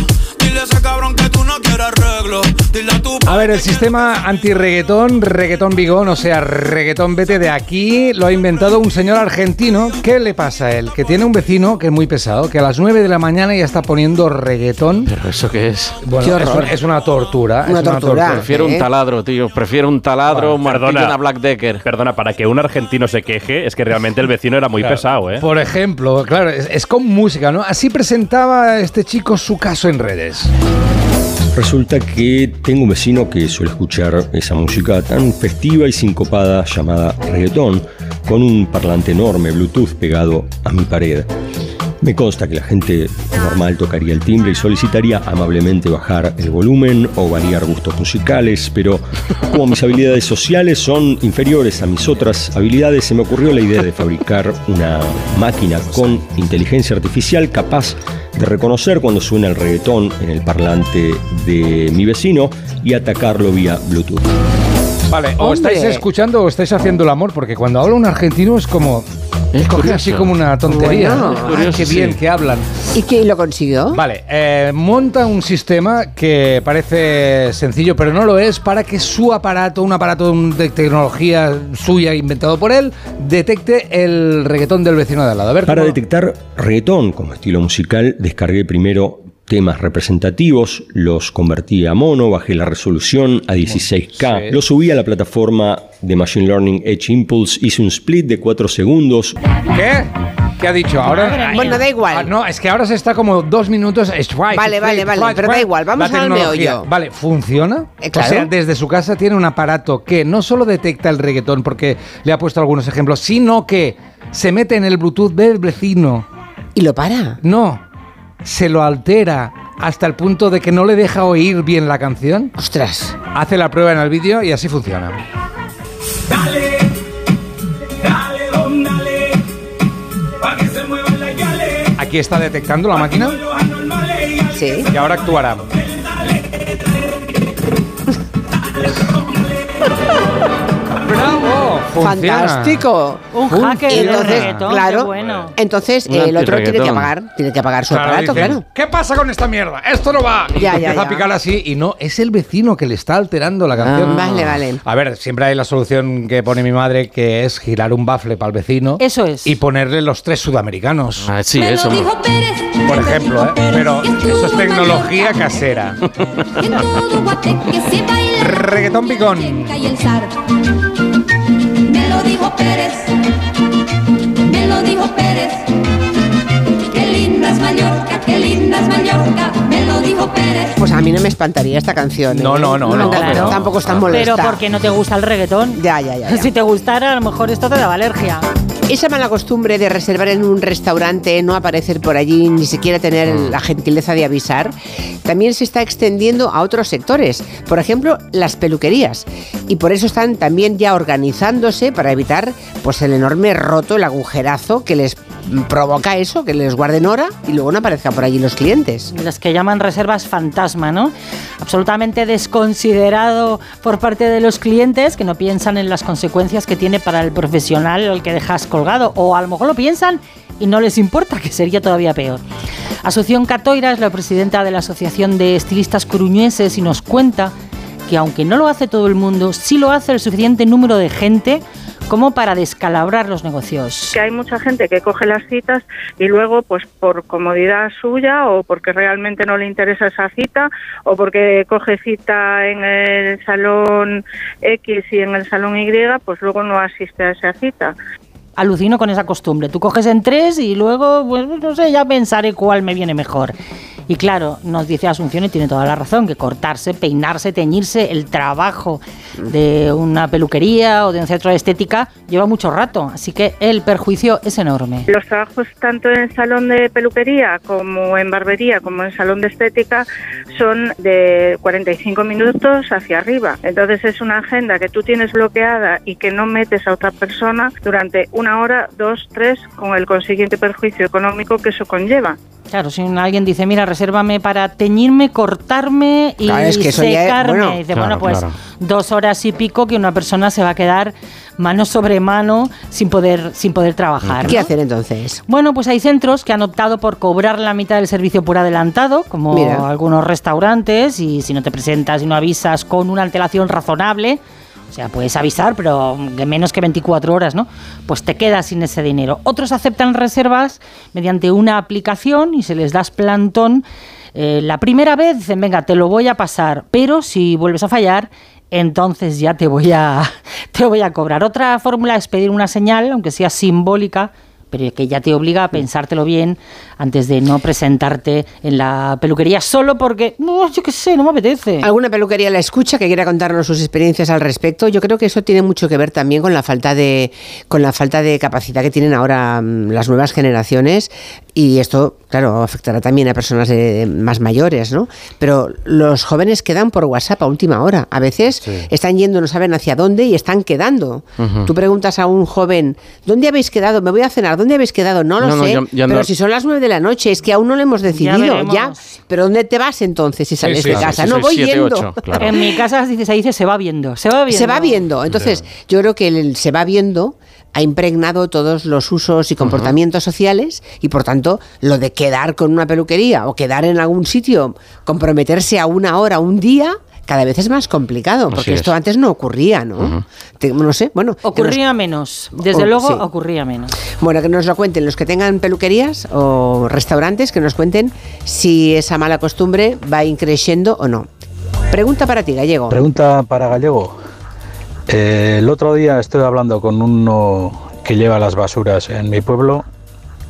Dile a ese cabrón que tú no quieres arreglo. Dile a tu A ver, el sistema anti-reggaetón, reggaetón bigón, o sea, reggaetón vete de aquí, lo ha inventado un señor argentino. ¿Qué le pasa a él? Que tiene un vecino que es muy pesado, que a las 9 de la mañana ya está poniendo reggaetón. ¿Pero eso qué es? Bueno, Qué es, una tortura. Una es tortura. Prefiero ¿eh? un taladro, tío. Prefiero un taladro, un martillo, perdona. una Black Decker. Perdona, para que un argentino se queje, es que realmente el vecino era muy Claro. pesado, ¿eh? Por ejemplo, claro, es, es con música, ¿no? Así presentaba este chico su caso en redes. Resulta que tengo un vecino que suele escuchar esa música tan festiva y sincopada llamada reggaetón, con un parlante enorme Bluetooth pegado a mi pared. Me consta que la gente normal tocaría el timbre y solicitaría amablemente bajar el volumen o variar gustos musicales, pero como mis habilidades sociales son inferiores a mis otras habilidades, se me ocurrió la idea de fabricar una máquina con inteligencia artificial capaz de reconocer cuando suena el reggaetón en el parlante de mi vecino y atacarlo vía Bluetooth. Vale, o Hombre. estáis escuchando o estáis haciendo el amor, porque cuando habla un argentino es como... Es curioso. así como una tontería. Bueno, ¿no? es Ah, curioso, qué bien sí. que hablan. ¿Y quién lo consiguió? Vale, eh, monta un sistema que parece sencillo, pero no lo es, para que su aparato, un aparato de tecnología suya inventado por él, detecte el reggaetón del vecino de al lado. A ver, Para cómo- detectar reggaetón como estilo musical, descargué primero temas representativos, los convertí a mono, bajé la resolución a 16K, Sí. lo subí a la plataforma de Machine Learning Edge Impulse, hice un split de 4 segundos, ¿Qué? ¿Qué ha dicho? Ahora. Bueno, da igual. Ah, no, es que ahora se está como dos minutos. strike, Vale, vale, vale, strike, pero da igual, vamos al meollo. Vale, ¿funciona? Eh, claro. O sea, desde su casa tiene un aparato que no solo detecta el reggaetón, porque le ha puesto algunos ejemplos, sino que se mete en el Bluetooth del vecino. ¿Y lo para? No, se lo altera hasta el punto de que no le deja oír bien la canción. Ostras. Hace la prueba en el vídeo y así funciona. Dale, dale, don, dale. Pa' que se muevan las yales. Aquí está detectando la máquina Sí. y ahora actuará. <laughs> ¡Bravo! Funciona. Fantástico. Un hacker entonces, reggaetón, claro, qué bueno. entonces Un eh, el otro tiene que apagar, tiene que apagar su Claro, aparato, dicen, claro. ¿Qué pasa con esta mierda? Esto no va. Y Ya, ya, empieza a ya. picar así y no, es el vecino que le está alterando la canción. Ah. Vale, vale. A ver, siempre hay la solución que pone mi madre que es girar un bafle para el vecino. Eso es. Y ponerle los tres sudamericanos. Ah, sí, eso. Por ejemplo, ¿eh? Pero eso es tecnología casera. Reggaetón picón. Me lo dijo Pérez, me lo dijo Pérez. Qué linda es Mallorca, qué linda es Mallorca, me lo dijo Pérez. Pues a mí no me espantaría esta canción. ¿eh? No, no, no, no, Tampoco- pero- Tampoco es tan molesta. Pero porque no te gusta el reggaetón. Ya, ya, ya. ya. Si te gustara, a lo mejor esto te daba alergia. Esa mala costumbre de reservar en un restaurante, no aparecer por allí, ni siquiera tener Mm. la gentileza de avisar, también se está extendiendo a otros sectores. Por ejemplo, las peluquerías. Y por eso están también ya organizándose para evitar pues el enorme roto, el agujerazo que les provoca eso, que les guarden hora y luego no aparezcan por allí los clientes. Las que llaman reservas fantasma, ¿no? Absolutamente desconsiderado por parte de los clientes que no piensan en las consecuencias que tiene para el profesional al que dejas colgado. O a lo mejor lo piensan y no les importa, <laughs> que sería todavía peor. Asunción Catoira es la presidenta de la Asociación de Estilistas Coruñeses y nos cuenta que aunque no lo hace todo el mundo, sí lo hace el suficiente número de gente como para descalabrar los negocios. que hay mucha gente que coge las citas y luego pues por comodidad suya o porque realmente no le interesa esa cita o porque coge cita en el salón X y en el salón Y pues luego no asiste a esa cita. Alucino con esa costumbre. Tú coges en tres y luego, pues no sé, ya pensaré cuál me viene mejor. Y claro, nos dice Asunción y tiene toda la razón, que cortarse, peinarse, teñirse, el trabajo de una peluquería o de un centro de estética lleva mucho rato, así que el perjuicio es enorme. Los trabajos tanto en salón de peluquería como en barbería como en salón de estética son de 45 minutos hacia arriba. Entonces es una agenda que tú tienes bloqueada y que no metes a otra persona durante una hora, dos, tres, con el consiguiente perjuicio económico que eso conlleva. Claro, si alguien dice, mira, resérvame para teñirme, cortarme y Claro, es que eso ya es- secarme. bueno, dice, claro, bueno, pues claro. dos horas y pico que una persona se va a quedar mano sobre mano sin poder, sin poder trabajar. ¿Qué ¿no? hacer entonces? Bueno, pues hay centros que han optado por cobrar la mitad del servicio por adelantado, como Mira. algunos restaurantes, y si no te presentas y no avisas con una antelación razonable, sea, puedes avisar, pero menos que 24 horas, ¿no? Pues te quedas sin ese dinero. Otros aceptan reservas mediante una aplicación y se les das plantón. Eh, la primera vez dicen, venga, te lo voy a pasar, pero si vuelves a fallar, entonces ya te voy a, <laughs> te voy a cobrar. Otra fórmula es pedir una señal, aunque sea simbólica, pero que ya te obliga a pensártelo bien antes de no presentarte en la peluquería solo porque, no, yo qué sé, no me apetece. ¿Alguna peluquería la escucha que quiera contarnos sus experiencias al respecto? Yo creo que eso tiene mucho que ver también con la falta de, con la falta de capacidad que tienen ahora mm, las nuevas generaciones y esto, claro, afectará también a personas eh, más mayores, ¿no? Pero los jóvenes quedan por WhatsApp a última hora. A veces están yendo, no saben hacia dónde y están quedando. Tú preguntas a un joven, ¿dónde habéis quedado? Me voy a cenar, ¿dónde habéis quedado? No lo No, no, sé. ya- ya pero no- si son las nueve de la noche, es que aún no lo hemos decidido, ya. Pero ¿dónde te vas entonces si sales sí, de casa? sí, no voy siete, yendo. ocho, <laughs> claro. En mi casa dice, se dice se va viendo, se va viendo. Se va viendo. Entonces, yo creo que el se va viendo ha impregnado todos los usos y comportamientos sociales y por tanto lo de quedar con una peluquería o quedar en algún sitio, comprometerse a una hora, un día, cada vez es más complicado, porque es. esto antes no ocurría, ¿no? Te- no sé, bueno. nos- Ocurría menos, desde Oh, luego sí. ocurría menos. bueno, que nos lo cuenten los que tengan peluquerías o restaurantes, que nos cuenten si esa mala costumbre va increciendo o no. Pregunta para ti, Gallego. Pregunta para Gallego. Eh, el otro día estoy hablando con uno que lleva las basuras en mi pueblo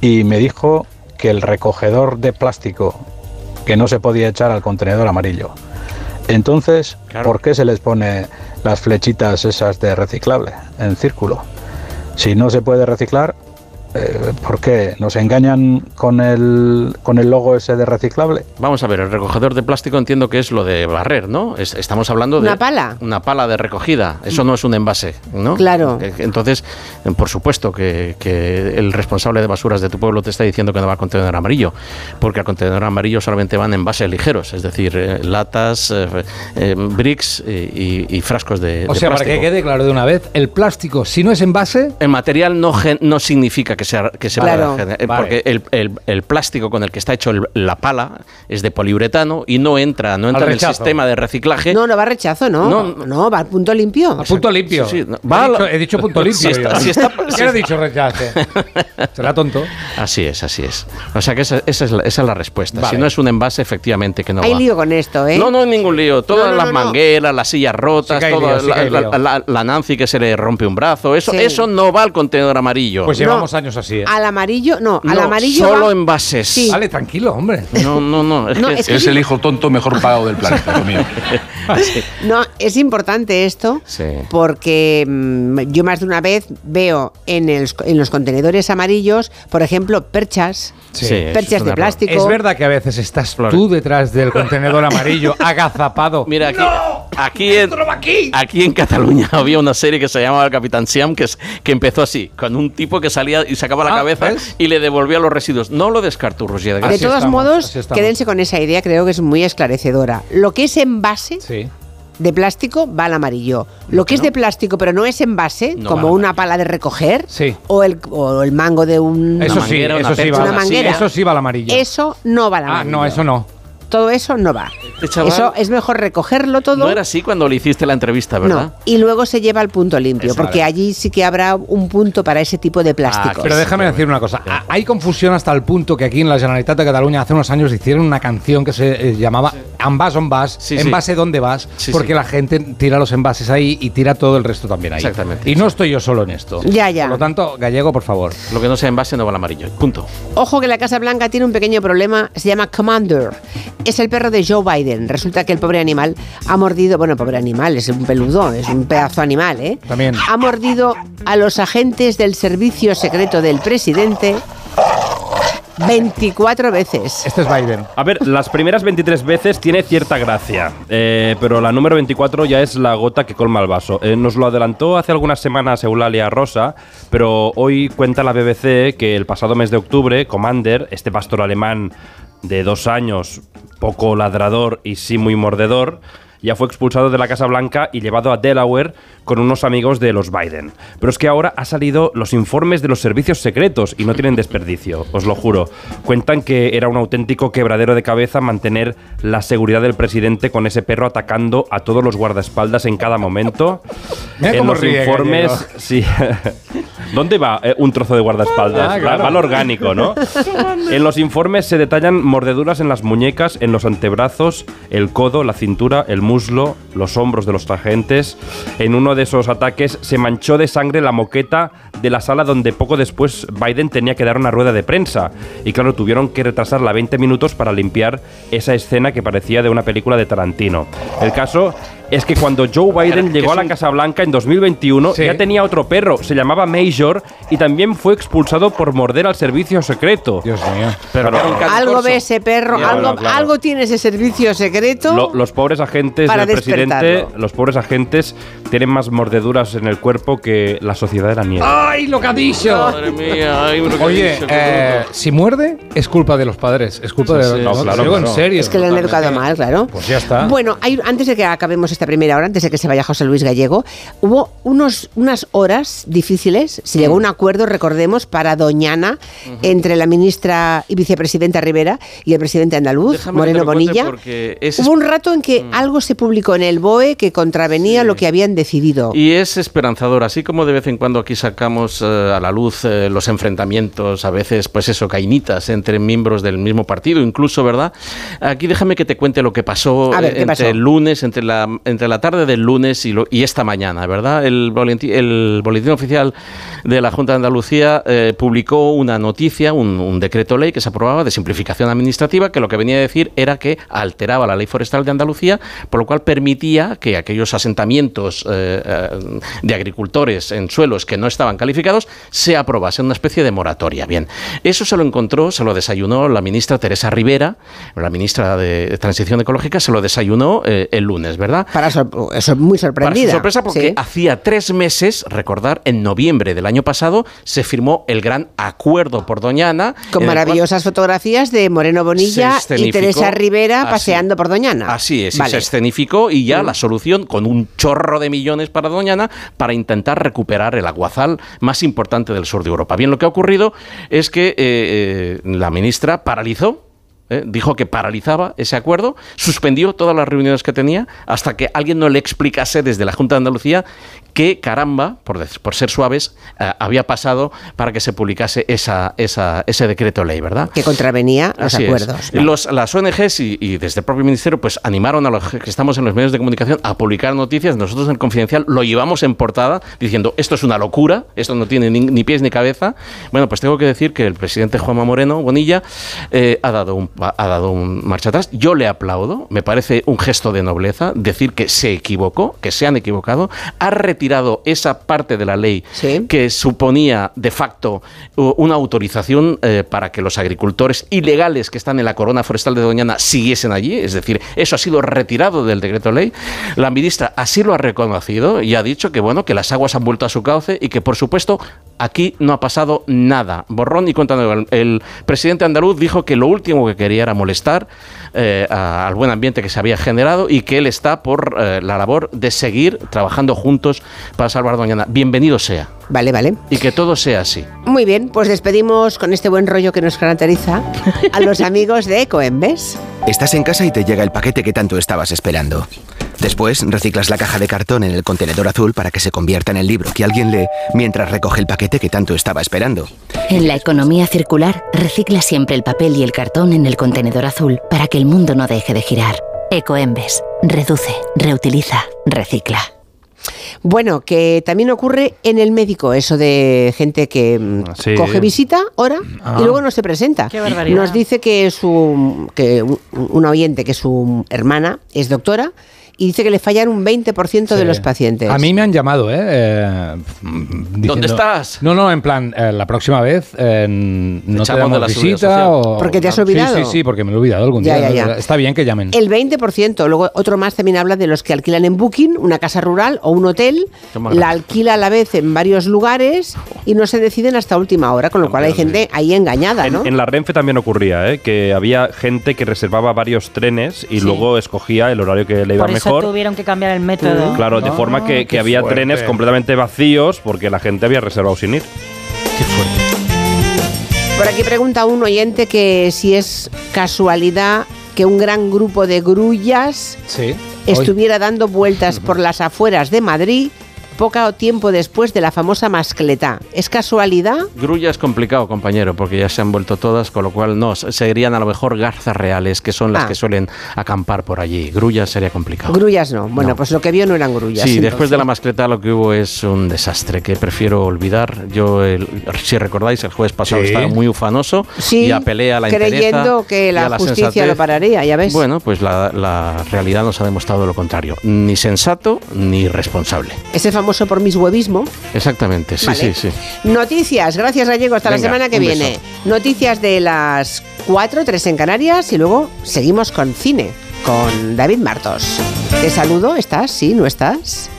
y me dijo que el recogedor de plástico que no se podía echar al contenedor amarillo. Entonces, ¿por qué se les pone las flechitas esas de reciclable en círculo? Si no se puede reciclar, eh, ¿por qué? ¿Nos engañan con el, con el logo ese de reciclable? Vamos a ver, el recogedor de plástico entiendo que es lo de barrer, ¿no? Es- estamos hablando de... Una pala. Una pala de recogida. Eso no es un envase, ¿no? Claro. Entonces, eh, por supuesto que, que el responsable de basuras de tu pueblo te está diciendo que no va al contenedor amarillo, porque al contenedor amarillo solamente van envases ligeros, es decir, eh, latas, eh, eh, bricks y, y frascos de, O de sea, para que quede claro de una vez, el plástico, si no es envase, El material no, gen- no significa que que se Claro. pueda gener- eh, Vale. porque el, el- el plástico con el que está hecho el- la pala es de poliuretano y no entra, no entra en el rechazo. sistema de reciclaje. No, no va a rechazo, no. No, No, va al punto limpio. a punto limpio. Sí, sí, no, He va dicho- he dicho punto <laughs> limpio. Si está- si está- ¿Qué si he dicho rechace? <laughs> Será tonto. Así es, así es. O sea que esa, esa es, la, esa es la respuesta. Vale. Si no es un envase, efectivamente que no Hay va. lío con esto, ¿eh? No, no hay ningún lío. Todas No, no, las no, no. mangueras, las sillas rotas, Sí que toda lío, la, que hay la- lío. la- la Nancy que se le rompe un brazo, eso, Sí. eso no va al contenedor amarillo. Pues llevamos años así, ¿eh? Al amarillo, no, al No, amarillo. solo va- envases. Sí. Vale, tranquilo, hombre. No, no, no. Es, No, que- es que Es sí. el hijo tonto mejor pagado del planeta, lo mío. <laughs> No, es importante esto Sí. porque mm, yo más de una vez veo en, el- en los contenedores amarillos, por ejemplo, perchas, perchas de plástico. Es verdad que a veces estás tú detrás del contenedor amarillo, <laughs> agazapado. Mira, aquí, aquí, en, aquí en Cataluña <laughs> había una serie que se llamaba El Capitán Siam, que, es- que empezó así, con un tipo que salía y sacaba la Ah, cabeza ¿ves? y le devolvía los residuos. No lo descarto, Roger. De todos modos, quédense con esa idea, creo que es muy esclarecedora. Lo que es envase de plástico va al amarillo. Lo que es de plástico, pero no es envase, No como una pala de recoger, Sí. o, el, o el mango de un, Eso sí, eso sí, va, una manguera. eso sí va al amarillo. Eso no va al ah, amarillo. no, eso no. Todo eso no va. Este chaval- Eso es mejor recogerlo todo. No era así cuando le hiciste la entrevista, ¿verdad? No, y luego se lleva al punto limpio, porque allí sí que habrá un punto para ese tipo de plásticos. Pero déjame decir una cosa. Ha- Hay confusión hasta el punto que aquí en la Generalitat de Cataluña hace unos años hicieron una canción que se eh, llamaba Envas on vas, sí. envase dónde vas, Sí, porque sí. la gente tira los envases ahí y tira todo el resto también ahí. Exactamente. Y no estoy yo solo en esto. Ya, ya. Por lo tanto, Gallego, por favor. Lo que no sea envase no va al amarillo. Punto. Ojo que la Casa Blanca tiene un pequeño problema, se llama Commander. Es el perro de Joe Biden. Resulta que el pobre animal ha mordido, bueno, pobre animal, es un peludo, es un pedazo animal, ¿eh? También. Ha mordido a los agentes del servicio secreto del presidente 24 veces. Este es Biden. A ver, las primeras 23 veces tiene cierta gracia, eh, pero la número 24 ya es la gota que colma el vaso. Eh, nos lo adelantó hace algunas semanas Eulalia Rosa, pero hoy cuenta la BBC que el pasado mes de octubre, Commander, este pastor alemán de dos años, poco ladrador y sí muy mordedor, ya fue expulsado de la Casa Blanca y llevado a Delaware con unos amigos de los Biden. Pero es que ahora ha salido los informes de los servicios secretos y no tienen desperdicio, os lo juro. Cuentan que era un auténtico quebradero de cabeza mantener la seguridad del presidente con ese perro atacando a todos los guardaespaldas en cada momento. <laughs> Mira en los ríe, informes, Gallego. <laughs> sí. ¿Dónde va eh, un trozo de guardaespaldas? Ah, Va- claro. va al orgánico, ¿no? <laughs> En los informes se detallan mordeduras en las muñecas, en los antebrazos, el codo, la cintura, el muslo, los hombros de los agentes. En uno de esos ataques se manchó de sangre la moqueta de la sala donde poco después Biden tenía que dar una rueda de prensa. Y claro, tuvieron que retrasarla 20 minutos para limpiar esa escena que parecía de una película de Tarantino. El caso es que cuando Joe Biden llegó a la Casa Blanca en 2021 ya tenía otro perro, se llamaba Major y también fue expulsado por morder al servicio secreto. Dios mío. Pero Algo ve ese perro, algo, claro. algo tiene ese servicio secreto. Lo- los pobres agentes Para del presidente, los pobres agentes tienen más mordeduras en el cuerpo que la sociedad de la nieve. ¡Ay, lo que ha dicho! Madre mía, ay, lo que Oye, dicho, eh, si muerde, es culpa de los padres. Es culpa Sí, de sí, los no, claro, en serio. es que le han educado mal, claro. Pues ya está. Bueno, hay- antes de que acabemos esta primera hora, antes de que se vaya José Luis Gallego, hubo unos, unas horas difíciles. Se Mm. llegó a un acuerdo, recordemos, para Doñana entre la ministra y vicepresidenta Rivera y el presidente andaluz, Déjame Moreno Bonilla. es Hubo un rato en que algo se publicó en el BOE que contravenía lo que habían decidido. Y es esperanzador, así como de vez en cuando aquí sacamos eh, a la luz eh, los enfrentamientos, a veces, pues eso, cainitas entre miembros del mismo partido, incluso, ¿verdad? Aquí déjame que te cuente lo que pasó, ver, eh, ¿qué entre pasó? el lunes, entre la, entre la tarde del lunes y, lo- y esta mañana, ¿verdad? El boletín, oficial de la Junta de Andalucía eh, publicó una noticia, un, decreto ley que se aprobaba de simplificación administrativa, que lo que venía a decir era que alteraba la ley forestal de Andalucía, por lo cual permitía que aquellos asentamientos eh, eh, de agricultores en suelos que no estaban calificados se aprobase una especie de moratoria. Bien, eso se lo encontró, se lo desayunó la ministra Teresa Rivera, la ministra de Transición Ecológica, se lo desayunó eh, el lunes, ¿verdad? Para sor- eso, muy Para sorprendida. su sorpresa, porque Sí. hacía tres meses, recordar, en noviembre del año pasado, se firmó el gran acuerdo por Doñana. Con cual maravillosas fotografías de Moreno Bonilla y Teresa Rivera así. paseando por Doñana. Así es, y se escenificó y ya Mm. la solución con un chorro de millones para Doñana para intentar recuperar el aguazal más importante del sur de Europa. Bien, lo que ha ocurrido es que eh, eh, la ministra paralizó. Eh, dijo que paralizaba ese acuerdo, suspendió todas las reuniones que tenía hasta que alguien no le explicase desde la Junta de Andalucía qué caramba, por, dec- por ser suaves, eh, había pasado para que se publicase esa, esa- ese decreto ley, ¿verdad? Que contravenía los Así acuerdos. Los, las ONGs y, y desde el propio ministerio pues animaron a los que estamos en los medios de comunicación a publicar noticias. Nosotros en el Confidencial lo llevamos en portada diciendo esto es una locura, esto no tiene ni, ni pies ni cabeza. Bueno, pues tengo que decir que el presidente Juanma Moreno Bonilla eh, ha, dado un, ha dado un marcha atrás. Yo le aplaudo, me parece un gesto de nobleza decir que se equivocó, que se han equivocado, ha retirado esa parte de la ley que suponía de facto una autorización eh, para que los agricultores ilegales que están en la corona forestal de Doñana siguiesen allí, es decir, eso ha sido retirado del decreto ley. La ministra así lo ha reconocido y ha dicho que bueno, que las aguas han vuelto a su cauce y que por supuesto aquí no ha pasado nada. Borrón y cuenta nueva. El, el presidente andaluz dijo que lo último que quería era molestar eh, al buen ambiente que se había generado y que él está por eh, la labor de seguir trabajando juntos para salvar Doñana. Bienvenido sea. Vale, vale. Y que todo sea así. Muy bien, pues despedimos con este buen rollo que nos caracteriza a los <laughs> amigos de Ecoembes. Estás en casa y te llega el paquete que tanto estabas esperando. Después reciclas la caja de cartón en el contenedor azul para que se convierta en el libro que alguien lee mientras recoge el paquete que tanto estaba esperando. En la economía circular, recicla siempre el papel y el cartón en el contenedor azul para que el mundo no deje de girar. Ecoembes. Reduce, reutiliza, recicla. Bueno, que también ocurre en el médico, eso de gente que mm, Sí. coge visita, hora, Ah. y luego no se presenta. Qué barbaridad. Nos dice que su que un- oyente, que su hermana es doctora y dice que le fallan un 20% de Sí. los pacientes. A mí me han llamado, ¿eh? Eh, diciendo- ¿Dónde estás? No, no, en plan, eh, la próxima vez eh, no te de damos la visita o... Porque te has Sí, olvidado. Sí, sí, porque me lo he olvidado algún Ya, día. ya, ya. Está bien que llamen. El 20%, luego otro más también habla de los que alquilan en Booking una casa rural o un hotel, la alquila a la vez en varios lugares y no se deciden hasta última hora, con lo cual hay gente ahí engañada, ¿no? En, en la Renfe también ocurría, ¿eh? que había gente que reservaba varios trenes y Sí. luego escogía el horario que le iba Eso tuvieron que cambiar el método. Claro, de forma que, que qué había fuerte. trenes completamente vacíos porque la gente había reservado sin ir. Por aquí pregunta un oyente que si es casualidad que un gran grupo de grullas Sí. estuviera dando vueltas por las afueras de Madrid poco tiempo después de la famosa mascleta. ¿Es casualidad? Grulla es complicado, compañero, porque ya se han vuelto todas, con lo cual no, serían a lo mejor garzas reales, que son las Ah. que suelen acampar por allí. Grullas sería complicado. Grullas no. Bueno, No. pues lo que vio no eran grullas. Sí, entonces. después de la mascleta lo que hubo es un desastre que prefiero olvidar. Yo, el- si recordáis, el jueves pasado Sí. estaba muy ufanoso Sí, y apelé a la creyendo que la la justicia sensatez. lo pararía, ya ves. Bueno, pues la, la realidad nos ha demostrado lo contrario. Ni sensato ni responsable. Ese famoso por mis huevismo. Exactamente, sí, Vale. sí, sí. Noticias, gracias Gallego, hasta la semana que viene. beso. Noticias de las 4, 3 en Canarias y luego seguimos con cine, con David Martos. Te saludo, ¿estás? ¿Sí? ¿No estás?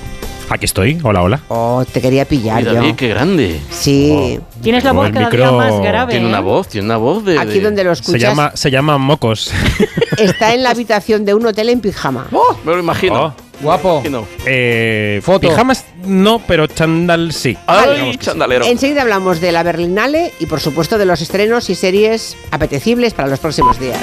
Aquí estoy, hola, hola. Oh, te quería pillar Mira, yo. David, qué grande. Sí. Tienes la Oh, voz cada día más grave. Tiene ¿eh? una voz, tiene una voz de... Aquí de- donde lo Se escuchas llama, se llama Mocos. <laughs> está en la habitación de un hotel en pijama. Me lo imagino. Oh. Guapo. Imagino. Eh, Foto. Pijamas no, pero chandal sí. ¡Ay, que sí. chandalero! Enseguida hablamos de la Berlinale y por supuesto de los estrenos y series apetecibles para los próximos días.